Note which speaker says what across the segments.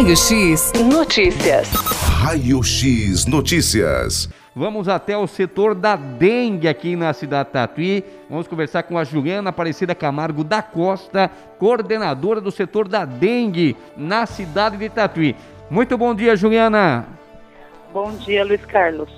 Speaker 1: Raio X Notícias.
Speaker 2: Raio X Notícias.
Speaker 3: Vamos até o setor da dengue aqui na cidade de Tatuí. Vamos conversar com a Juliana Aparecida Camargo da Costa, coordenadora do setor da dengue na cidade de Tatuí. Muito bom dia, Juliana.
Speaker 4: Bom dia, Luiz Carlos.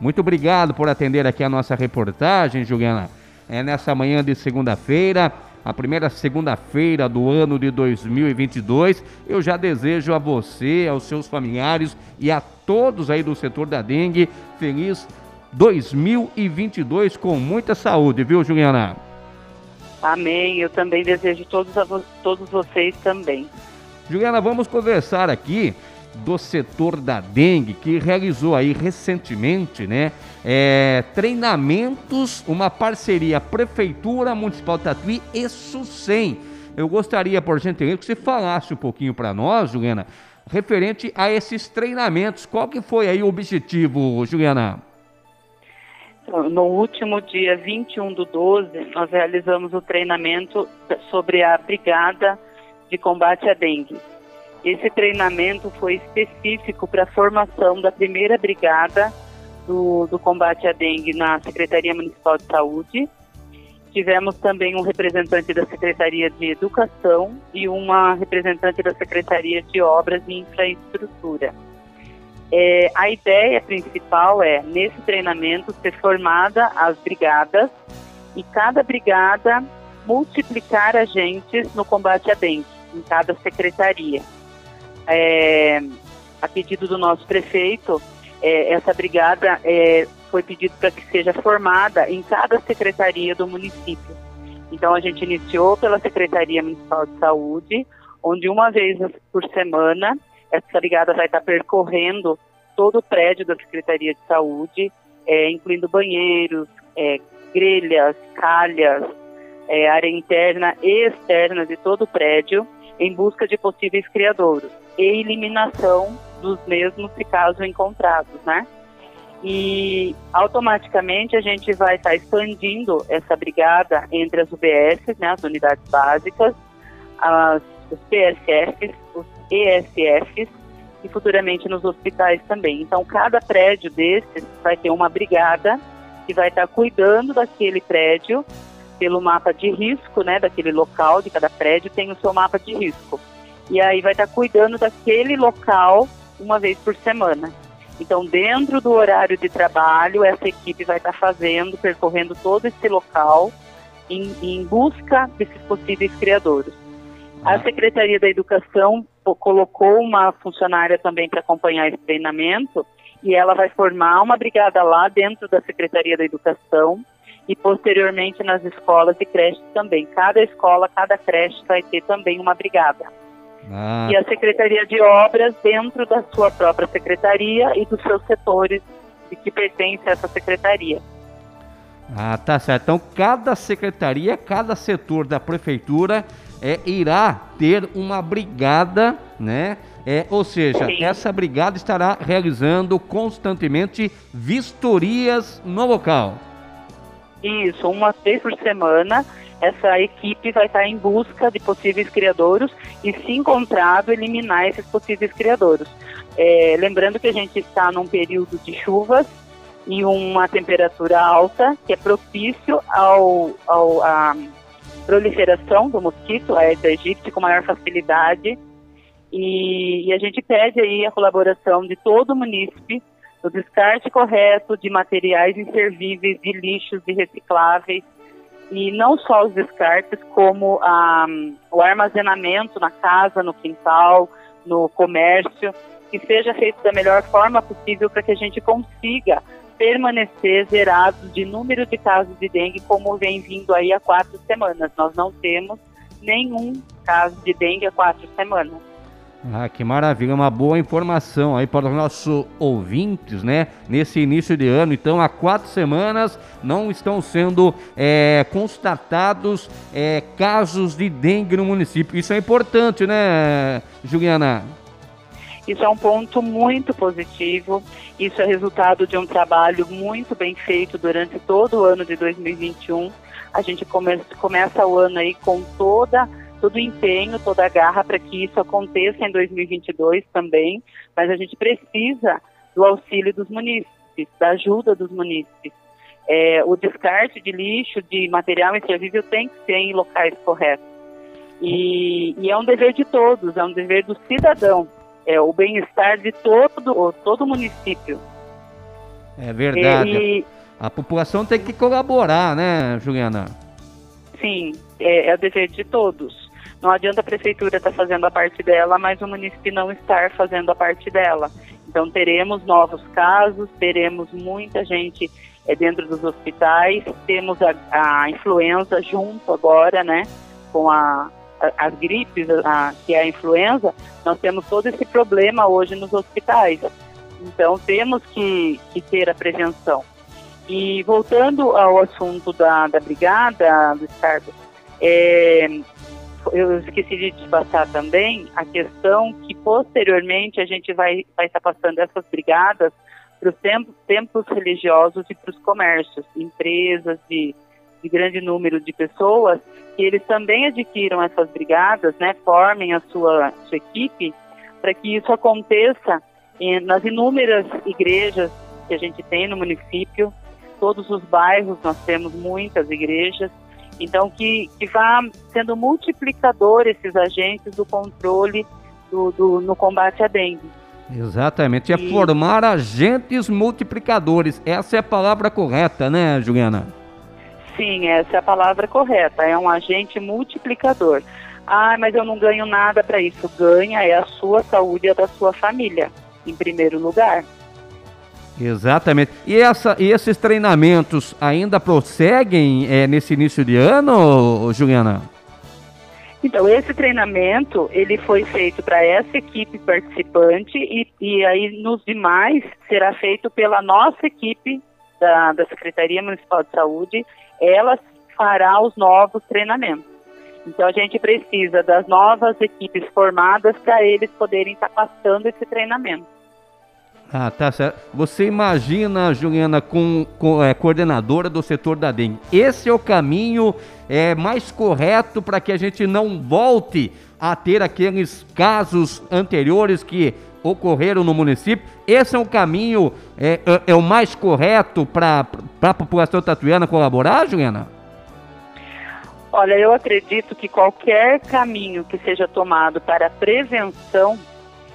Speaker 3: Muito obrigado por atender aqui a nossa reportagem, Juliana. É nessa manhã de segunda-feira, a primeira segunda-feira do ano de 2022. Eu já desejo a você, aos seus familiares e a todos aí do setor da dengue feliz 2022 com muita saúde, viu, Juliana?
Speaker 4: Amém. Eu também desejo todos a vo todos vocês também.
Speaker 3: Juliana, vamos conversar aqui do setor da dengue que realizou aí recentemente, né, é, treinamentos, uma parceria Prefeitura Municipal de Tatuí e SUSEM. Eu gostaria, por gentileza, que você falasse um pouquinho para nós, Juliana, referente a esses treinamentos. Qual que foi aí o objetivo, Juliana?
Speaker 4: Então, no último dia 21 do 12, nós realizamos o treinamento sobre a Brigada de Combate à Dengue. Esse treinamento foi específico para a formação da primeira brigada do, do combate à dengue na Secretaria Municipal de Saúde. Tivemos também um representante da Secretaria de Educação e uma representante da Secretaria de Obras e Infraestrutura. É, a ideia principal é, nesse treinamento, ser formada as brigadas e cada brigada multiplicar agentes no combate à dengue em cada secretaria é, a pedido do nosso prefeito, é, essa brigada é, foi pedido para que seja formada em cada secretaria do município. Então a gente iniciou pela Secretaria Municipal de Saúde, onde uma vez por semana essa brigada vai estar percorrendo todo o prédio da Secretaria de Saúde, é, incluindo banheiros, é, grelhas, calhas, é, área interna e externa de todo o prédio, em busca de possíveis criadouros e eliminação dos mesmos se caso encontrados, né? E automaticamente a gente vai estar tá expandindo essa brigada entre as UBS, né, as unidades básicas, as, os PSFs, os ESFs e futuramente nos hospitais também. Então, cada prédio desses vai ter uma brigada que vai estar tá cuidando daquele prédio pelo mapa de risco, né, daquele local de cada prédio tem o seu mapa de risco e aí vai estar cuidando daquele local uma vez por semana. Então, dentro do horário de trabalho, essa equipe vai estar fazendo, percorrendo todo esse local em, em busca desses possíveis criadores. A Secretaria da Educação colocou uma funcionária também para acompanhar esse treinamento e ela vai formar uma brigada lá dentro da Secretaria da Educação e posteriormente nas escolas e creches também. Cada escola, cada creche vai ter também uma brigada. Ah. E a Secretaria de Obras dentro da sua própria secretaria e dos seus setores que pertence a essa secretaria.
Speaker 3: Ah, tá certo. Então, cada secretaria, cada setor da prefeitura é, irá ter uma brigada, né? É, ou seja, Sim. essa brigada estará realizando constantemente vistorias no local.
Speaker 4: Isso, uma vez por semana essa equipe vai estar em busca de possíveis criadouros e, se encontrado, eliminar esses possíveis criadouros. É, lembrando que a gente está num período de chuvas e uma temperatura alta, que é propício ao, ao à proliferação do mosquito, a Aedes aegypti, com maior facilidade. E, e a gente pede aí a colaboração de todo o munícipe do descarte correto de materiais inservíveis, de lixos, de recicláveis, e não só os descartes, como ah, o armazenamento na casa, no quintal, no comércio, que seja feito da melhor forma possível para que a gente consiga permanecer zerado de número de casos de dengue, como vem vindo aí há quatro semanas. Nós não temos nenhum caso de dengue há quatro semanas.
Speaker 3: Ah, que maravilha, uma boa informação aí para os nossos ouvintes, né? Nesse início de ano, então, há quatro semanas não estão sendo é, constatados é, casos de dengue no município. Isso é importante, né, Juliana?
Speaker 4: Isso é um ponto muito positivo. Isso é resultado de um trabalho muito bem feito durante todo o ano de 2021. A gente começa, começa o ano aí com toda todo o empenho, toda a garra para que isso aconteça em 2022 também, mas a gente precisa do auxílio dos munícipes, da ajuda dos munícipes. É, o descarte de lixo, de material inservível tem que ser em locais corretos. E, e, é um dever de todos, é um dever do cidadão, é o bem-estar de todo, todo município.
Speaker 3: É verdade. E, a população tem que colaborar, né, Juliana?
Speaker 4: Sim, é, é o dever de todos. Não adianta a prefeitura estar tá fazendo a parte dela, mas o município não estar fazendo a parte dela. Então teremos novos casos, teremos muita gente é, dentro dos hospitais, temos a, a influenza junto agora, né, com a, a as gripes, a, que é a influenza, nós temos todo esse problema hoje nos hospitais. Então temos que, que ter a prevenção. E voltando ao assunto da, da brigada, Ricardo, é, eu esqueci de te passar também a questão que posteriormente a gente vai, vai estar passando essas brigadas para os tempos, templos religiosos e para os comércios, empresas de, de grande número de pessoas, que eles também adquiram essas brigadas, né, formem a sua, sua equipe, para que isso aconteça em, nas inúmeras igrejas que a gente tem no município, todos os bairros nós temos muitas igrejas, então que, que vá sendo multiplicador esses agentes do controle do, do no combate à dengue.
Speaker 3: Exatamente, é e... formar agentes multiplicadores. Essa é a palavra correta, né, Juliana?
Speaker 4: Sim, essa é a palavra correta. É um agente multiplicador. Ah, mas eu não ganho nada para isso. Ganha é a sua saúde e a da sua família, em primeiro lugar.
Speaker 3: Exatamente. E, essa, e esses treinamentos ainda prosseguem é, nesse início de ano, Juliana?
Speaker 4: Então, esse treinamento, ele foi feito para essa equipe participante e, e aí nos demais será feito pela nossa equipe da, da Secretaria Municipal de Saúde, ela fará os novos treinamentos. Então, a gente precisa das novas equipes formadas para eles poderem estar tá passando esse treinamento.
Speaker 3: Ah, tá certo. Você imagina, Juliana, com, com é, coordenadora do setor da dengue. Esse é o caminho é, mais correto para que a gente não volte a ter aqueles casos anteriores que ocorreram no município. Esse é o caminho, é, é, é o mais correto para a população tatuiana colaborar, Juliana?
Speaker 4: Olha, eu acredito que qualquer caminho que seja tomado para prevenção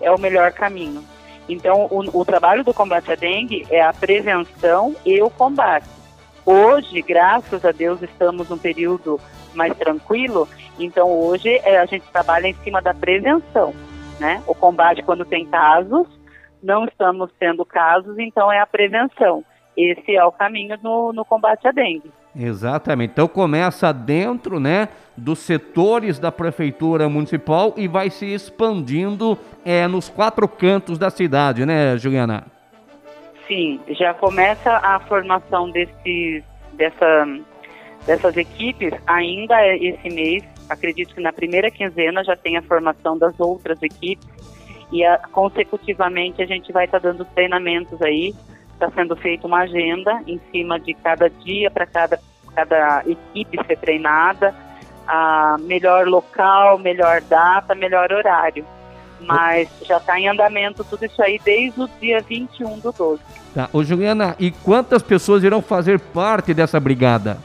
Speaker 4: é o melhor caminho. Então, o, o trabalho do combate à dengue é a prevenção e o combate. Hoje, graças a Deus, estamos num período mais tranquilo, então hoje é, a gente trabalha em cima da prevenção, né? O combate quando tem casos, não estamos tendo casos, então é a prevenção. Esse é o caminho no, no combate à dengue.
Speaker 3: Exatamente. Então começa dentro, né, dos setores da prefeitura municipal e vai se expandindo é, nos quatro cantos da cidade, né, Juliana?
Speaker 4: Sim, já começa a formação desses, dessa, dessas equipes ainda esse mês. Acredito que na primeira quinzena já tem a formação das outras equipes e a, consecutivamente a gente vai estar tá dando treinamentos aí está sendo feita uma agenda em cima de cada dia para cada, cada equipe ser treinada, a melhor local, melhor data, melhor horário. Mas já está em andamento tudo isso aí desde o dia 21 do 12.
Speaker 3: Tá. Ô Juliana, e quantas pessoas irão fazer parte dessa brigada?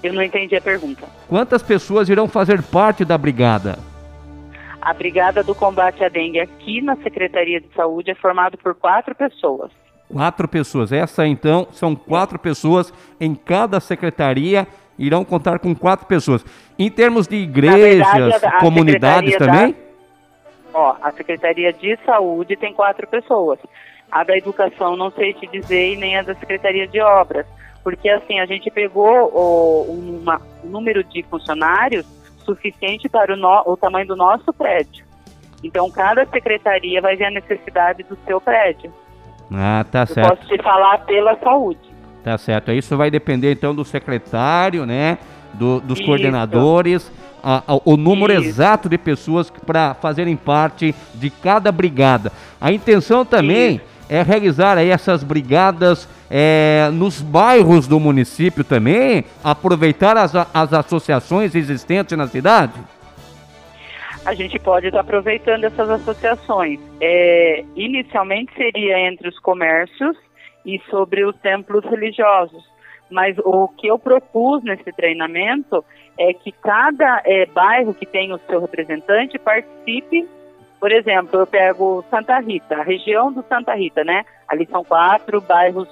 Speaker 4: Eu não entendi a pergunta.
Speaker 3: Quantas pessoas irão fazer parte da brigada?
Speaker 4: A Brigada do Combate à Dengue aqui na Secretaria de Saúde é formada por quatro pessoas.
Speaker 3: Quatro pessoas. Essa então são quatro pessoas em cada secretaria. Irão contar com quatro pessoas. Em termos de igrejas, verdade, a, a comunidades também? Da,
Speaker 4: ó, a Secretaria de Saúde tem quatro pessoas. A da Educação não sei te dizer e nem a da Secretaria de Obras. Porque assim, a gente pegou o, uma, um número de funcionários suficiente para o, no, o tamanho do nosso prédio. Então, cada secretaria vai ver a necessidade do seu prédio.
Speaker 3: Ah, tá Eu certo.
Speaker 4: Posso te falar pela saúde.
Speaker 3: Tá certo. Isso vai depender, então, do secretário, né? Do, dos Isso. coordenadores, a, a, o número Isso. exato de pessoas para fazerem parte de cada brigada. A intenção também Isso. É realizar aí essas brigadas é, nos bairros do município também? Aproveitar as, as associações existentes na cidade?
Speaker 4: A gente pode estar aproveitando essas associações. É, inicialmente seria entre os comércios e sobre os templos religiosos. Mas o que eu propus nesse treinamento é que cada é, bairro que tem o seu representante participe. Por exemplo, eu pego Santa Rita, a região do Santa Rita, né? Ali são quatro bairros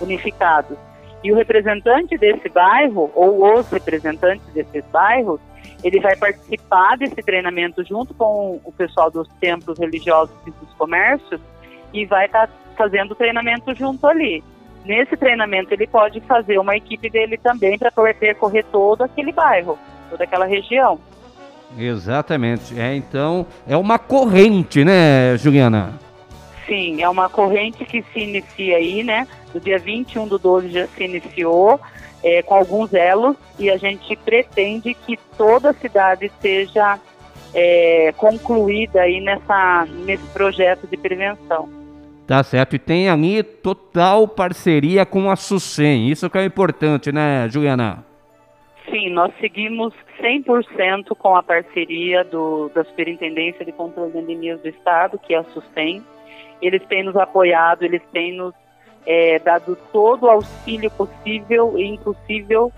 Speaker 4: unificados. E o representante desse bairro, ou os representantes desses bairros, ele vai participar desse treinamento junto com o pessoal dos templos religiosos e dos comércios e vai estar tá fazendo treinamento junto ali. Nesse treinamento ele pode fazer uma equipe dele também para percorrer todo aquele bairro, toda aquela região.
Speaker 3: Exatamente. É, então, é uma corrente, né, Juliana?
Speaker 4: Sim, é uma corrente que se inicia aí, né? No dia 21 do 12 já se iniciou, é, com alguns elos, e a gente pretende que toda a cidade seja é, concluída aí nessa, nesse projeto de prevenção.
Speaker 3: Tá certo. E tem ali total parceria com a SUSEM. Isso que é importante, né, Juliana?
Speaker 4: Sim, nós seguimos 100% com a parceria do, da Superintendência de Controle de Endemias do Estado, que é a SUSEM. Eles têm nos apoiado, eles têm nos é, dado todo o auxílio possível e impossível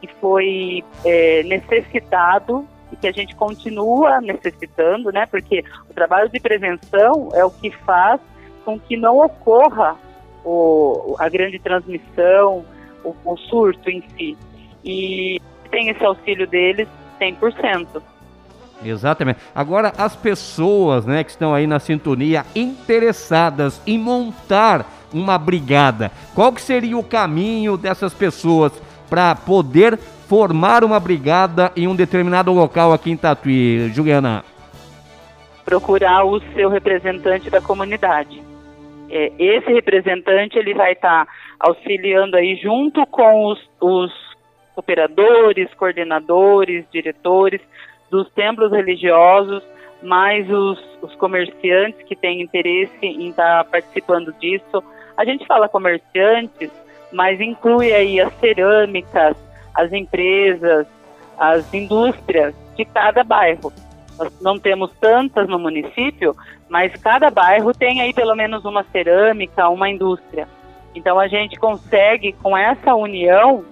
Speaker 4: que foi é, necessitado e que a gente continua necessitando, né? Porque o trabalho de prevenção é o que faz com que não ocorra o, a grande transmissão, o, o surto em si. E tem esse auxílio deles 100%.
Speaker 3: Exatamente. Agora, as pessoas né, que estão aí na sintonia interessadas em montar uma brigada, qual que seria o caminho dessas pessoas para poder formar uma brigada em um determinado local aqui em Tatuí, Juliana?
Speaker 4: Procurar o seu representante da comunidade é, esse representante ele vai estar tá auxiliando aí junto com os, os operadores, coordenadores, diretores dos templos religiosos, mais os, os comerciantes que têm interesse em estar tá participando disso. A gente fala comerciantes, mas inclui aí as cerâmicas, as empresas, as indústrias de cada bairro. Nós não temos tantas no município, mas cada bairro tem aí pelo menos uma cerâmica, uma indústria. Então a gente consegue, com essa união,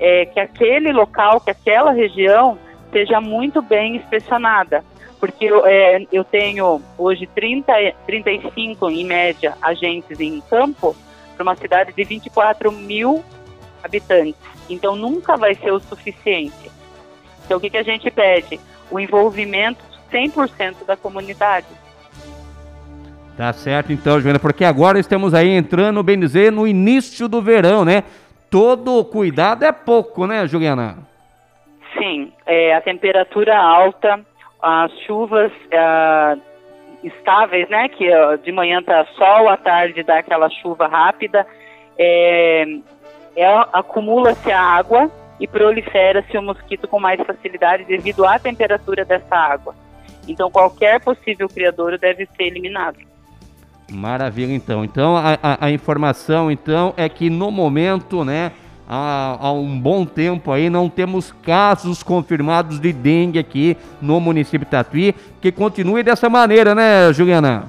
Speaker 4: é, que aquele local, que aquela região seja muito bem inspecionada. Porque é, eu tenho hoje 30, 35, em média, agentes em campo para uma cidade de 24 mil habitantes. Então nunca vai ser o suficiente. Então o que, que a gente pede? O envolvimento 100% da comunidade.
Speaker 3: Tá certo então, Joana, porque agora estamos aí entrando, bem dizer, no início do verão, né? Todo cuidado é pouco, né, Juliana?
Speaker 4: Sim, é, a temperatura alta, as chuvas é, estáveis, né? Que de manhã tá sol, à tarde dá aquela chuva rápida, é, é acumula-se a água e prolifera-se o mosquito com mais facilidade devido à temperatura dessa água. Então, qualquer possível criador deve ser eliminado.
Speaker 3: Maravilha, então. Então, a, a, a informação, então, é que no momento, né, há, há, um bom tempo aí, não temos casos confirmados de dengue aqui no município de Tatuí, que continue dessa maneira, né, Juliana?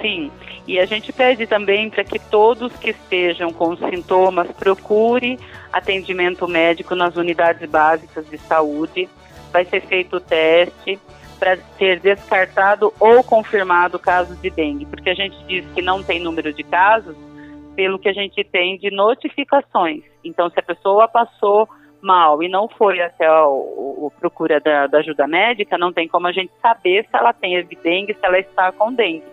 Speaker 4: Sim, e a gente pede também para que todos que estejam com sintomas procure atendimento médico nas unidades básicas de saúde. Vai ser feito o teste para ser descartado ou confirmado casos de dengue, porque a gente diz que não tem número de casos pelo que a gente tem de notificações. Então, se a pessoa passou mal e não foi até o procura da, da, ajuda médica, não tem como a gente saber se ela tem dengue, se ela está com dengue.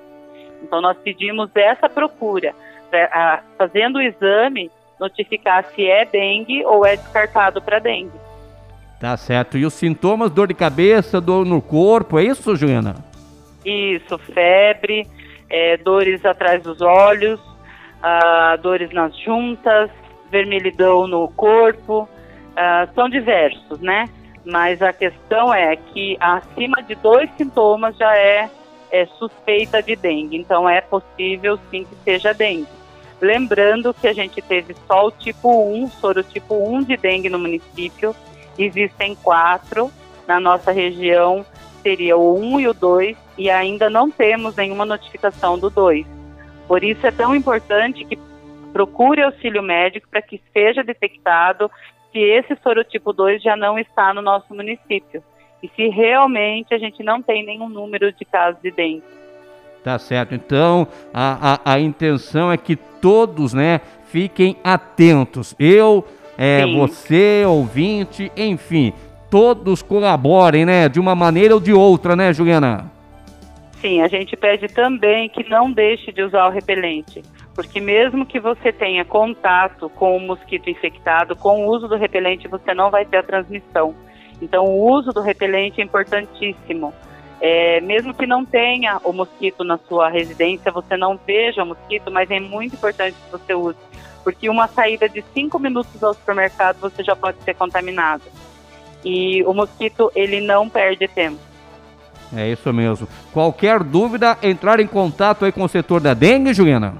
Speaker 4: Então, nós pedimos essa procura, pra, a, fazendo o exame, notificar se é dengue ou é descartado para dengue.
Speaker 3: Tá certo. E os sintomas, dor de cabeça, dor no corpo, é isso, Juliana?
Speaker 4: Isso, febre, é, dores atrás dos olhos, ah, dores nas juntas, vermelhidão no corpo, ah, são diversos, né? Mas a questão é que acima de dois sintomas já é é, suspeita de dengue. Então é possível sim que seja dengue. Lembrando que a gente teve só o tipo 1, soro tipo 1 de dengue no município. Existem quatro na nossa região, seria o 1 e o 2, e ainda não temos nenhuma notificação do 2. Por isso é tão importante que procure auxílio médico para que seja detectado se esse sorotipo 2 já não está no nosso município e se realmente a gente não tem nenhum número de casos de dengue.
Speaker 3: Tá certo. Então, a, a, a intenção é que todos, né, fiquem atentos. Eu, é, você, ouvinte, enfim, todos colaborem, né, de uma maneira ou de outra, né, Juliana?
Speaker 4: Sim, a gente pede também que não deixe de usar o repelente, porque mesmo que você tenha contato com o mosquito infectado, com o uso do repelente você não vai ter a transmissão. Então, o uso do repelente é importantíssimo. É, mesmo que não tenha o mosquito na sua residência, você não veja o mosquito, mas é muito importante que você use, porque uma saída de cinco minutos ao supermercado você já pode ser contaminado. E o mosquito, ele não perde tempo.
Speaker 3: É isso mesmo. Qualquer dúvida, entrar em contato aí com o setor da dengue, Juliana?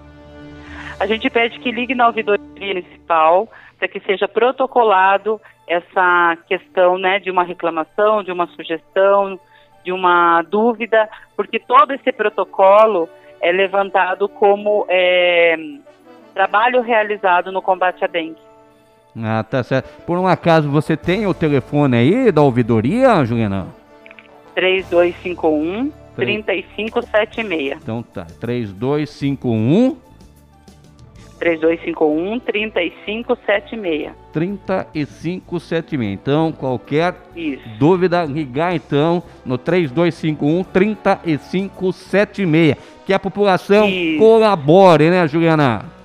Speaker 4: A gente pede que ligue na ouvidoria municipal para que seja protocolado essa questão né, de uma reclamação, de uma sugestão, de uma dúvida, porque todo esse protocolo é levantado como é, trabalho realizado no combate à dengue.
Speaker 3: Ah, tá certo. Por um acaso você tem o telefone aí da ouvidoria, Juliana?
Speaker 4: 3251 3576.
Speaker 3: Então tá, 3251
Speaker 4: 3251 3576.
Speaker 3: 3576. Então, qualquer Isso. dúvida, ligar então no 3251 3576. Que a população Isso. colabore, né, Juliana?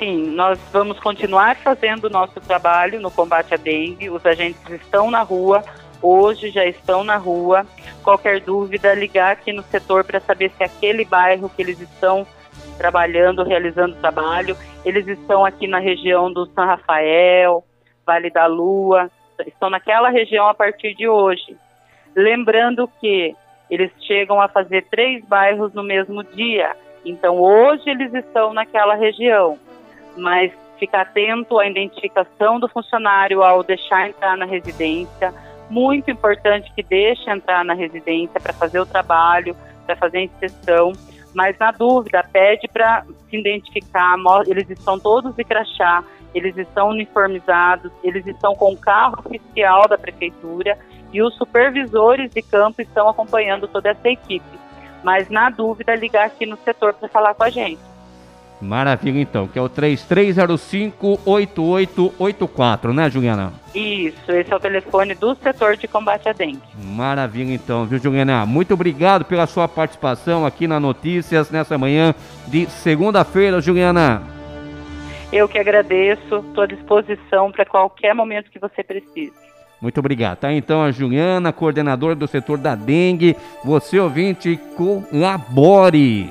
Speaker 4: Sim, nós vamos continuar fazendo o nosso trabalho no combate à dengue. Os agentes estão na rua, hoje já estão na rua. Qualquer dúvida, ligar aqui no setor para saber se aquele bairro que eles estão trabalhando, realizando trabalho. Eles estão aqui na região do São Rafael, Vale da Lua, estão naquela região a partir de hoje. Lembrando que eles chegam a fazer três bairros no mesmo dia. Então hoje eles estão naquela região, mas ficar atento à identificação do funcionário ao deixar entrar na residência. Muito importante que deixe entrar na residência para fazer o trabalho, para fazer a inspeção mas na dúvida, pede para se identificar, eles estão todos de crachá, eles estão uniformizados, eles estão com o carro oficial da prefeitura e os supervisores de campo estão acompanhando toda essa equipe. Mas na dúvida, ligar aqui no setor para falar com a gente.
Speaker 3: Maravilha, então, que é o 3305-8884, né, Juliana?
Speaker 4: Isso, esse é o telefone do setor de combate à dengue.
Speaker 3: Maravilha, então, viu, Juliana? Muito obrigado pela sua participação aqui na Notícias nessa manhã de segunda-feira, Juliana.
Speaker 4: Eu que agradeço, estou à disposição para qualquer momento que você precise.
Speaker 3: Muito obrigado. Tá então a Juliana, coordenadora do setor da dengue. Você ouvinte, colabore.